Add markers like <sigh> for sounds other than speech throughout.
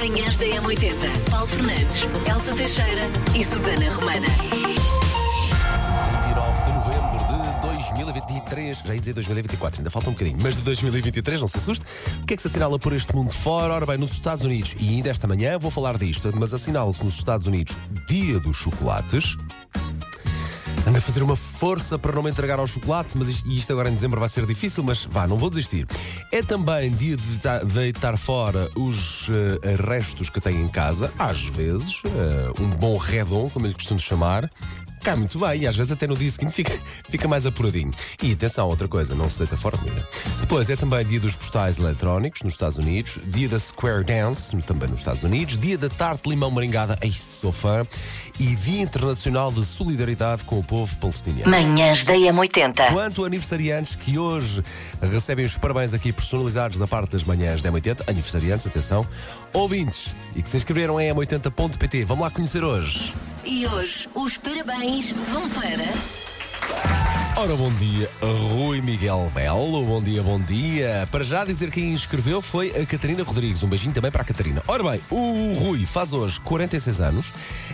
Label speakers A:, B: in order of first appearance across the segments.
A: Manhãs da M80. Paulo Fernandes, Elsa Teixeira e Susana Romana.
B: 29 de novembro de 2023, já ia dizer 2024, ainda falta um bocadinho, mas de 2023, não se assuste. O que é que se assinala por este mundo fora? Ora bem, nos Estados Unidos, e ainda esta manhã vou falar disto, mas assinala-se nos Estados Unidos Dia dos Chocolates. Fazer uma força para não me entregar ao chocolate, mas isto, isto agora em dezembro vai ser difícil, mas vá, não vou desistir. É também dia de deitar, fora os eh, restos que tenho em casa, às vezes, eh, um bom redon, como lhe costumo chamar. Cai muito bem, e às vezes até no dia seguinte fica, fica mais apuradinho. E atenção, outra coisa, não se deita fora comida. Depois é também dia dos postais eletrónicos nos Estados Unidos, dia da Square Dance, também nos Estados Unidos, dia da tarte de limão maringada, ei, sou fã, e dia internacional de solidariedade com o povo palestiniano.
A: Manhãs da M80.
B: Quanto a aniversariantes que hoje recebem os parabéns aqui personalizados da parte das manhãs da M80, aniversariantes, atenção, ouvintes e que se inscreveram em m80.pt, vamos lá conhecer hoje.
A: E hoje os parabéns vão para.
B: Ora, bom dia, Rui Miguel Belo. Bom dia, bom dia. Para já dizer quem inscreveu foi a Catarina Rodrigues. Um beijinho também para a Catarina. Ora bem, o Rui faz hoje 46 anos,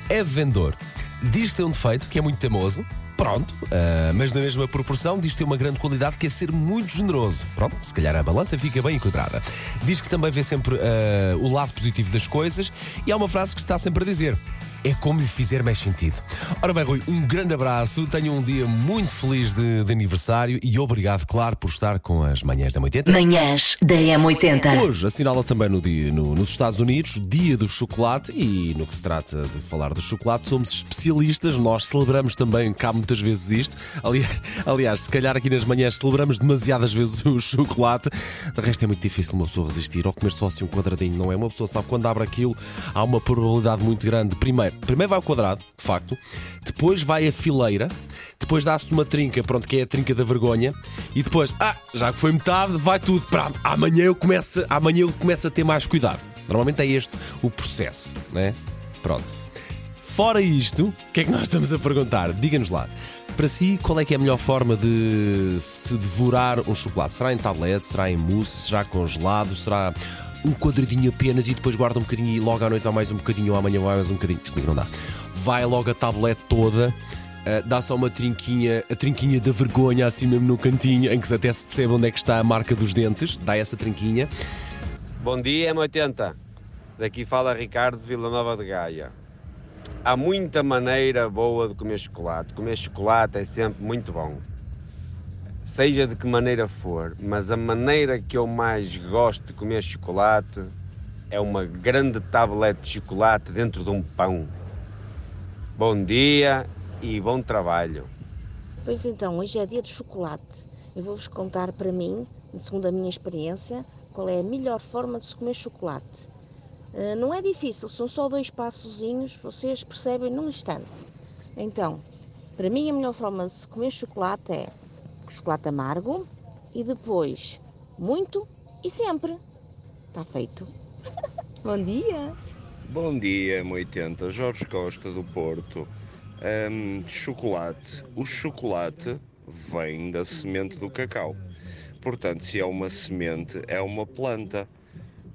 B: é vendedor, diz que tem um defeito, que é muito teimoso. Pronto, ah, mas na mesma proporção diz que tem uma grande qualidade que é ser muito generoso. Pronto, se calhar a balança fica bem equilibrada. Diz que também vê sempre ah, o lado positivo das coisas e há uma frase que está sempre a dizer: é como lhe fizer mais sentido. Ora bem, Rui, um grande abraço, tenha um dia muito feliz de, de aniversário e obrigado, claro, por estar com as manhãs da 80.
A: Manhãs da M80.
B: Hoje assinala também no dia, no- nos Estados Unidos Dia do Chocolate e no que se trata de falar do chocolate somos especialistas, nós celebramos também cá muitas vezes isto. Aliás, <laughs> aliás, se calhar aqui nas manhãs celebramos demasiadas vezes o chocolate. De resto é muito difícil uma pessoa resistir ou comer só assim um quadradinho, não é? Uma pessoa sabe quando abre aquilo há uma probabilidade muito grande. Primeiro, primeiro vai ao quadrado, de facto, depois vai a fileira, depois dá-se uma trinca, pronto, que é a trinca da vergonha, e depois, ah, já que foi metade, vai tudo para amanhã eu começo, amanhã eu começo a ter mais cuidado. Normalmente é este o processo, né? Pronto. Fora isto, o que é que nós estamos a perguntar? Diga-nos lá. Para si, qual é que é a melhor forma de se devorar um chocolate? Será em tablete? Será em mousse? Será congelado? Será um quadradinho apenas e depois guarda um bocadinho e logo à noite vai mais um bocadinho ou amanhã vai mais um bocadinho? Isto não dá. Vai logo a tablete toda, ah, dá só uma trinquinha, a trinquinha da vergonha assim mesmo no cantinho, em que até se percebe onde é que está a marca dos dentes, dá essa trinquinha.
C: Bom dia, M80. Daqui fala Ricardo Vila Nova de Gaia. Há muita maneira boa de comer chocolate. Comer chocolate é sempre muito bom. Seja de que maneira for, mas a maneira que eu mais gosto de comer chocolate é uma grande tablete de chocolate dentro de um pão. Bom dia e bom trabalho.
D: Pois então, hoje é dia de chocolate. Eu vou-vos contar para mim, segundo a minha experiência, qual é a melhor forma de se comer chocolate. Ah, não é difícil, são só dois passozinhos, vocês percebem num instante. Então, para mim a melhor forma de se comer chocolate é chocolate amargo e depois muito e sempre. Está feito. <laughs> Bom dia!
E: Bom dia, M80. Jorge Costa do Porto. Hum, chocolate. O chocolate vem da semente do cacau. Portanto, se é uma semente, é uma planta.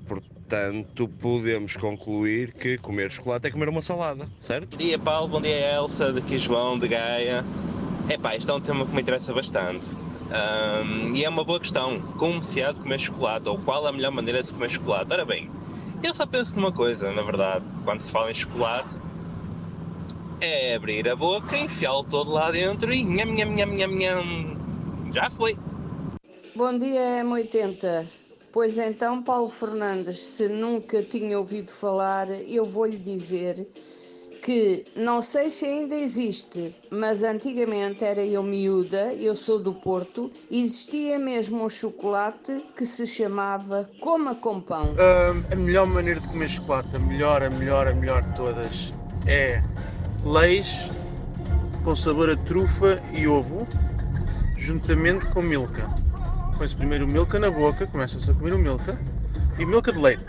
E: Portanto, podemos concluir que comer chocolate é comer uma salada, certo?
F: Bom dia Paulo, bom dia Elsa, daqui João de Gaia. Epá, isto é um tema que me interessa bastante. Ahm, e é uma boa questão. Como se há de comer chocolate? Ou qual a melhor maneira de se comer chocolate? Ora bem, eu só penso numa coisa, na verdade. Quando se fala em chocolate, é abrir a boca, enfiá-lo todo lá dentro e nham, nham, nham, nham, nham. Já foi.
G: Bom dia, M80. Pois então, Paulo Fernandes, se nunca tinha ouvido falar, eu vou-lhe dizer que não sei se ainda existe, mas antigamente era eu miúda, eu sou do Porto, existia mesmo um chocolate que se chamava Coma com Pão.
H: Hum, a melhor maneira de comer chocolate, a melhor, a melhor, a melhor de todas, é leis com sabor a trufa e ovo, juntamente com milka. Põe-se primeiro o milka na boca, começa-se a comer o milka, e milka de leite.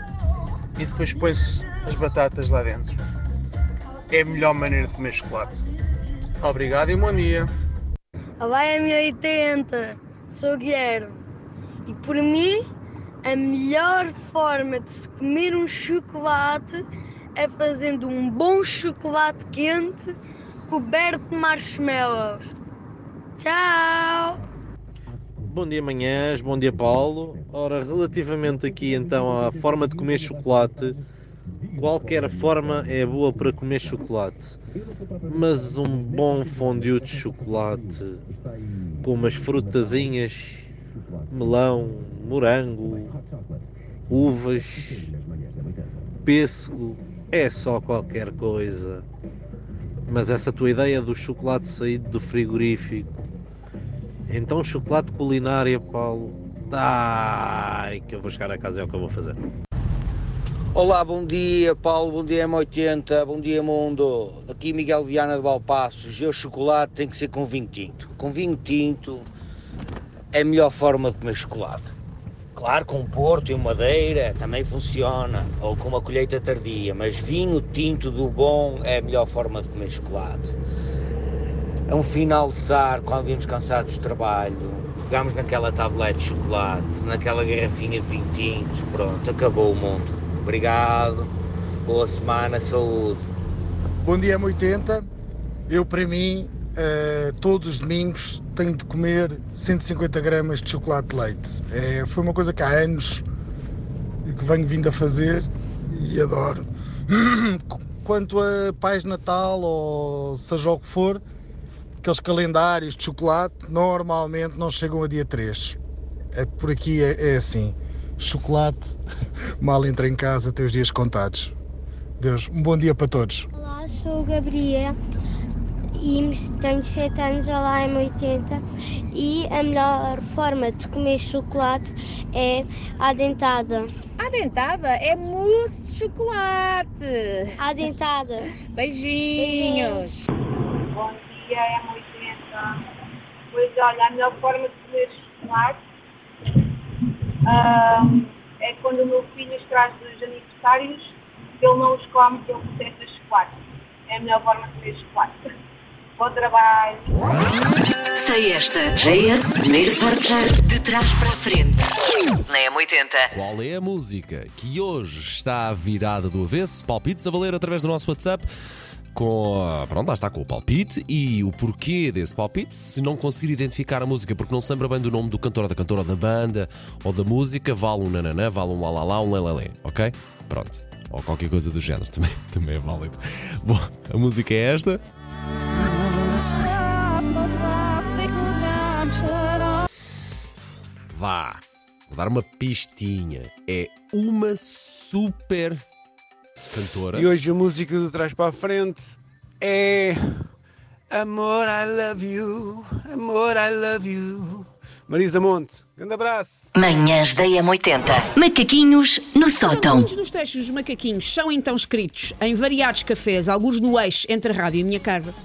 H: E depois põe-se as batatas lá dentro. É a melhor maneira de comer chocolate. Obrigado e bom dia.
I: Olá, M80, sou o Guilherme. E por mim, a melhor forma de se comer um chocolate é fazendo um bom chocolate quente coberto de marshmallows. Tchau!
J: Bom dia, manhãs. Bom dia, Paulo. Ora, relativamente aqui então à forma de comer chocolate, qualquer forma é boa para comer chocolate, mas um bom fondue de chocolate com umas frutazinhas, melão, morango, uvas, pêssego, é só qualquer coisa. Mas essa tua ideia do chocolate saído do frigorífico então, chocolate culinária, Paulo. Ai, que eu vou chegar a casa, é o que eu vou fazer.
K: Olá, bom dia Paulo, bom dia M80, bom dia mundo. Aqui Miguel Viana de Balpassos. Eu chocolate tem que ser com vinho tinto. Com vinho tinto é a melhor forma de comer chocolate. Claro, com Porto e Madeira também funciona, ou com uma colheita tardia, mas vinho tinto do bom é a melhor forma de comer chocolate. É um final de tarde, quando vimos cansados do trabalho, pegámos naquela tablete de chocolate, naquela garrafinha de vinho tinto, pronto, acabou o mundo. Obrigado, boa semana, saúde.
L: Bom dia, M80. Eu, para mim, eh, todos os domingos tenho de comer 150 gramas de chocolate de leite. É, foi uma coisa que há anos que venho vindo a fazer e adoro. <clears throat> Quanto a Pais Natal ou seja o que for, aqueles calendários de chocolate normalmente não chegam a dia 3. É, por aqui é, é assim. Chocolate mal entra em casa, tem os dias contados. Deus, um bom dia para todos.
I: Olá, sou o Gabriel e tenho 7 anos, olá M80 e a melhor forma de comer chocolate é a dentada.
M: A dentada é mousse de chocolate.
I: A dentada.
M: Beijinhos.
N: Bom dia, é M80. Pois olha, a melhor forma de comer chocolate ah, é quando o meu filho os traz dos aniversários, ele não os come, que ele detesta chocolate. É a melhor forma de comer chocolate. <laughs> Bom trabalho.
A: Sei esta. JS, primeiro portar de trás para a frente. Na M80.
B: Qual é a música que hoje está virada do avesso? Palpites a valer através do nosso WhatsApp. Com, pronto, lá está com o palpite e o porquê desse palpite. Se não conseguir identificar a música porque não se lembra bem do nome do cantor ou da cantora da banda ou da música, vale um nananã, vale um lalala, um lelelé, ok? Pronto. Ou qualquer coisa do género <laughs> também, também é válido. Bom, a música é esta. Vá, vou dar uma pistinha. É uma super cantora.
O: E hoje a música do trás para a frente é Amor, I love you, amor, I love you. Marisa Monte, grande abraço.
A: Manhãs da M80. Macaquinhos no sótão.
P: Muitos dos textos dos macaquinhos são então escritos em variados cafés, alguns no eixo entre a rádio e a minha casa.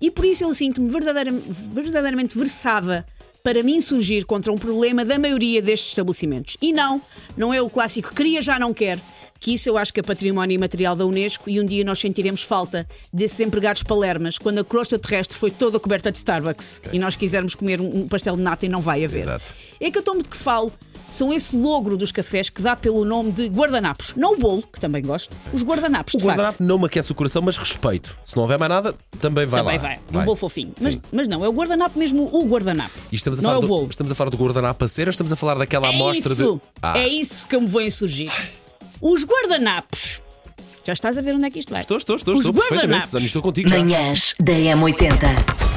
P: E por isso eu sinto-me verdadeiramente, verdadeiramente versada para me insurgir contra um problema da maioria destes estabelecimentos. E não, não é o clássico queria, já não quer. Que isso eu acho que é património imaterial da Unesco e um dia nós sentiremos falta desses empregados palermas quando a crosta terrestre foi toda coberta de Starbucks e nós quisermos comer um pastel de nata e não vai haver.
B: Exato.
P: É que eu tomo de que falo são esse logro dos cafés que dá pelo nome de guardanapos. Não o bolo, que também gosto, os guardanapos.
B: O guardanapo não me aquece o coração, mas respeito. Se não houver mais nada, também vai
P: Também
B: lá.
P: vai, um bolo fofinho. Mas, mas não, é o guardanapo mesmo, o guardanapo.
B: E estamos a,
P: não
B: falar
P: é o
B: do,
P: bolo.
B: estamos a falar do guardanapo a ou estamos a falar daquela
P: É
B: amostra
P: isso,
B: de. Ah,
P: é isso que eu me vou insurgir. Os guardanapos. Já estás a ver onde é que isto vai?
B: Estou, estou, estou,
P: Os
B: estou perfeitamente.
P: guardanapos.
B: Susana, estou contigo. já.
A: Manhãs da M80.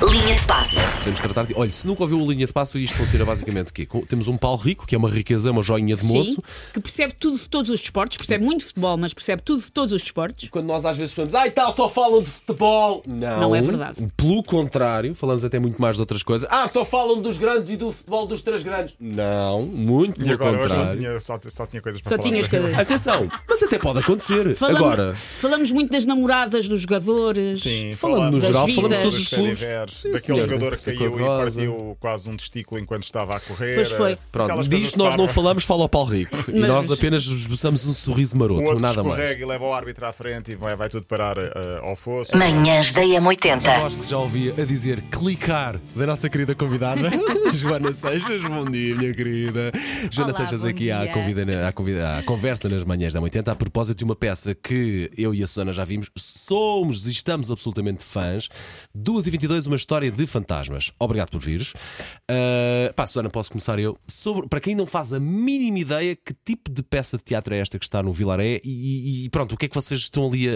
A: Linha de passe.
B: Podemos tratar de. Olha, se nunca ouviu a linha de passo, isto funciona basicamente o quê? Com- Temos um Paulo Rico, que é uma riqueza, uma joinha de moço.
P: Sim, que percebe tudo de todos os desportos, percebe muito de futebol, mas percebe tudo de todos os desportos.
B: Quando nós às vezes falamos, ai tal, só falam de futebol. Não.
P: Não é verdade.
B: Pelo contrário, falamos até muito mais de outras coisas. Ah, só falam dos grandes e do futebol dos três grandes. Não, muito
Q: E
B: pelo
Q: agora hoje só
B: contrário.
Q: tinha, só, só tinha coisas para
P: Só
Q: falar.
P: tinhas coisas.
B: Atenção, mas até pode acontecer.
P: Falamos,
B: Agora,
P: falamos muito das namoradas dos jogadores.
Q: Sim,
B: falando no
P: das
B: geral,
P: vidas.
B: falamos de todos
Q: dos
B: os clubes.
Q: Lembras?
B: Sim,
Q: Daquele
B: senhor.
Q: jogador que
B: Essa
Q: caiu e partiu quase um testículo enquanto estava a correr.
P: Pois foi.
B: Pronto,
Q: Aquelas coisas
B: disto nós não falamos, fala ao Paulo Rico. E nós apenas esboçamos um sorriso
Q: O
B: maroto,
Q: outro
B: nada mais.
Q: e leva o árbitro à frente e vai, vai tudo parar eh, ao fosso.
A: Manhãs da
B: A
A: M80.
B: voz que já ouvia a dizer clicar da nossa querida convidada, <laughs> Joana Seixas. Bom dia, minha querida. Joana
R: Olá,
B: Seixas aqui à, convida, à, convida, à conversa nas manhãs da 80 a propósito de uma peça que eu e a Susana já vimos. Somos e estamos absolutamente fãs. 2h22, uma história de fantasmas. Obrigado por vires. Uh, pá, Susana, posso começar eu. Sobre, para quem não faz a mínima ideia, que tipo de peça de teatro é esta que está no Vilaré e, e pronto, o que é que vocês estão ali a,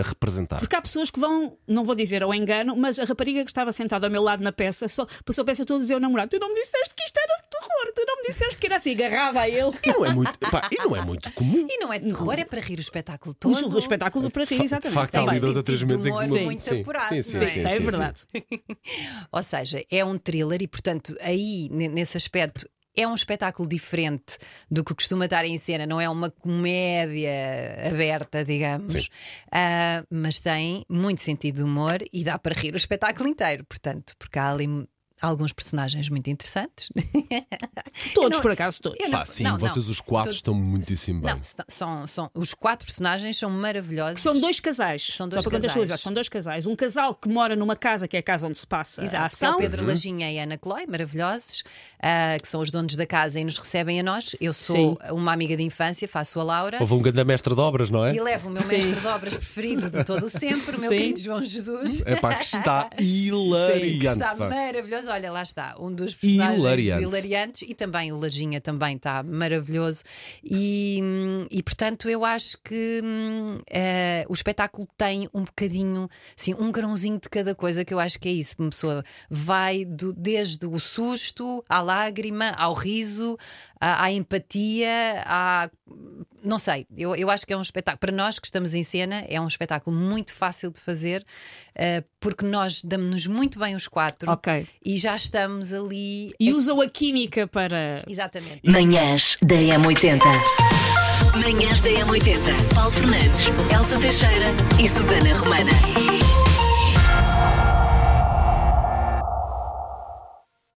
B: a representar?
P: Porque há pessoas que vão, não vou dizer ao engano, mas a rapariga que estava sentada ao meu lado na peça só passou a peça toda a dizer ao namorado: Tu não me disseste que isto era de terror, tu não me disseste que era assim, agarrava a ele.
B: E não é muito, pá, e não é muito comum.
R: E não é de terror, é para rir o espetáculo
P: O,
R: todo.
P: o espetáculo para rir, exatamente.
B: De facto, há ali dois ou três momentos em
R: de
B: que se-
R: muito
B: sim,
R: apurado,
B: sim, sim,
R: é?
B: sim,
P: é verdade. <laughs>
R: Ou seja, é um thriller e, portanto, aí, ne- nesse aspecto. É um espetáculo diferente do que costuma estar em cena, não é uma comédia aberta, digamos, Ah, mas tem muito sentido de humor e dá para rir o espetáculo inteiro, portanto, porque há ali alguns personagens muito interessantes. <laughs>
P: Todos,
R: não-
P: por acaso, todos.
B: Pá, sim,
R: não,
B: vocês
R: não.
B: os quatro
R: Todos-
B: estão muitíssimo bem.
R: Não, são- são, são, os quatro personagens são maravilhosos.
P: São dois casais.
R: São dois
P: Só para
R: casais.
P: contextualizar, são dois casais. Um casal que mora numa casa que é a casa onde se passa a
R: Exato, que é
P: ação.
R: o Pedro Lajinha e a Ana Cloy, maravilhosos, ah, que são os donos da casa e nos recebem a nós. Eu sou uma amiga de infância, faço a Laura.
B: Houve um grande mestre de obras, não é?
R: E levo o meu
P: Sim.
R: mestre de obras preferido de todo o sempre, o meu
P: Sim.
R: querido João Jesus.
B: É pá, que está <laughs>
R: que
B: hilariante.
R: está
B: pá.
R: maravilhoso. Olha, lá está, um dos personagens
B: Hilariante.
R: hilariantes e também o Lajinha também está maravilhoso. E, e portanto, eu acho que eh, o espetáculo tem um bocadinho, assim, um grãozinho de cada coisa que eu acho que é isso. Uma pessoa vai do- desde o susto à lágrima, ao riso, à, à empatia, à. Não sei, eu, eu acho que é um espetáculo. Para nós que estamos em cena, é um espetáculo muito fácil de fazer, eh, porque nós damos-nos muito bem os quatro
P: Ok.
R: e já estamos ali.
P: E usam a química para.
R: Exatamente.
A: Manhãs da M80. Manhãs da M80. Paulo Fernandes, Elsa Teixeira e Susana Romana.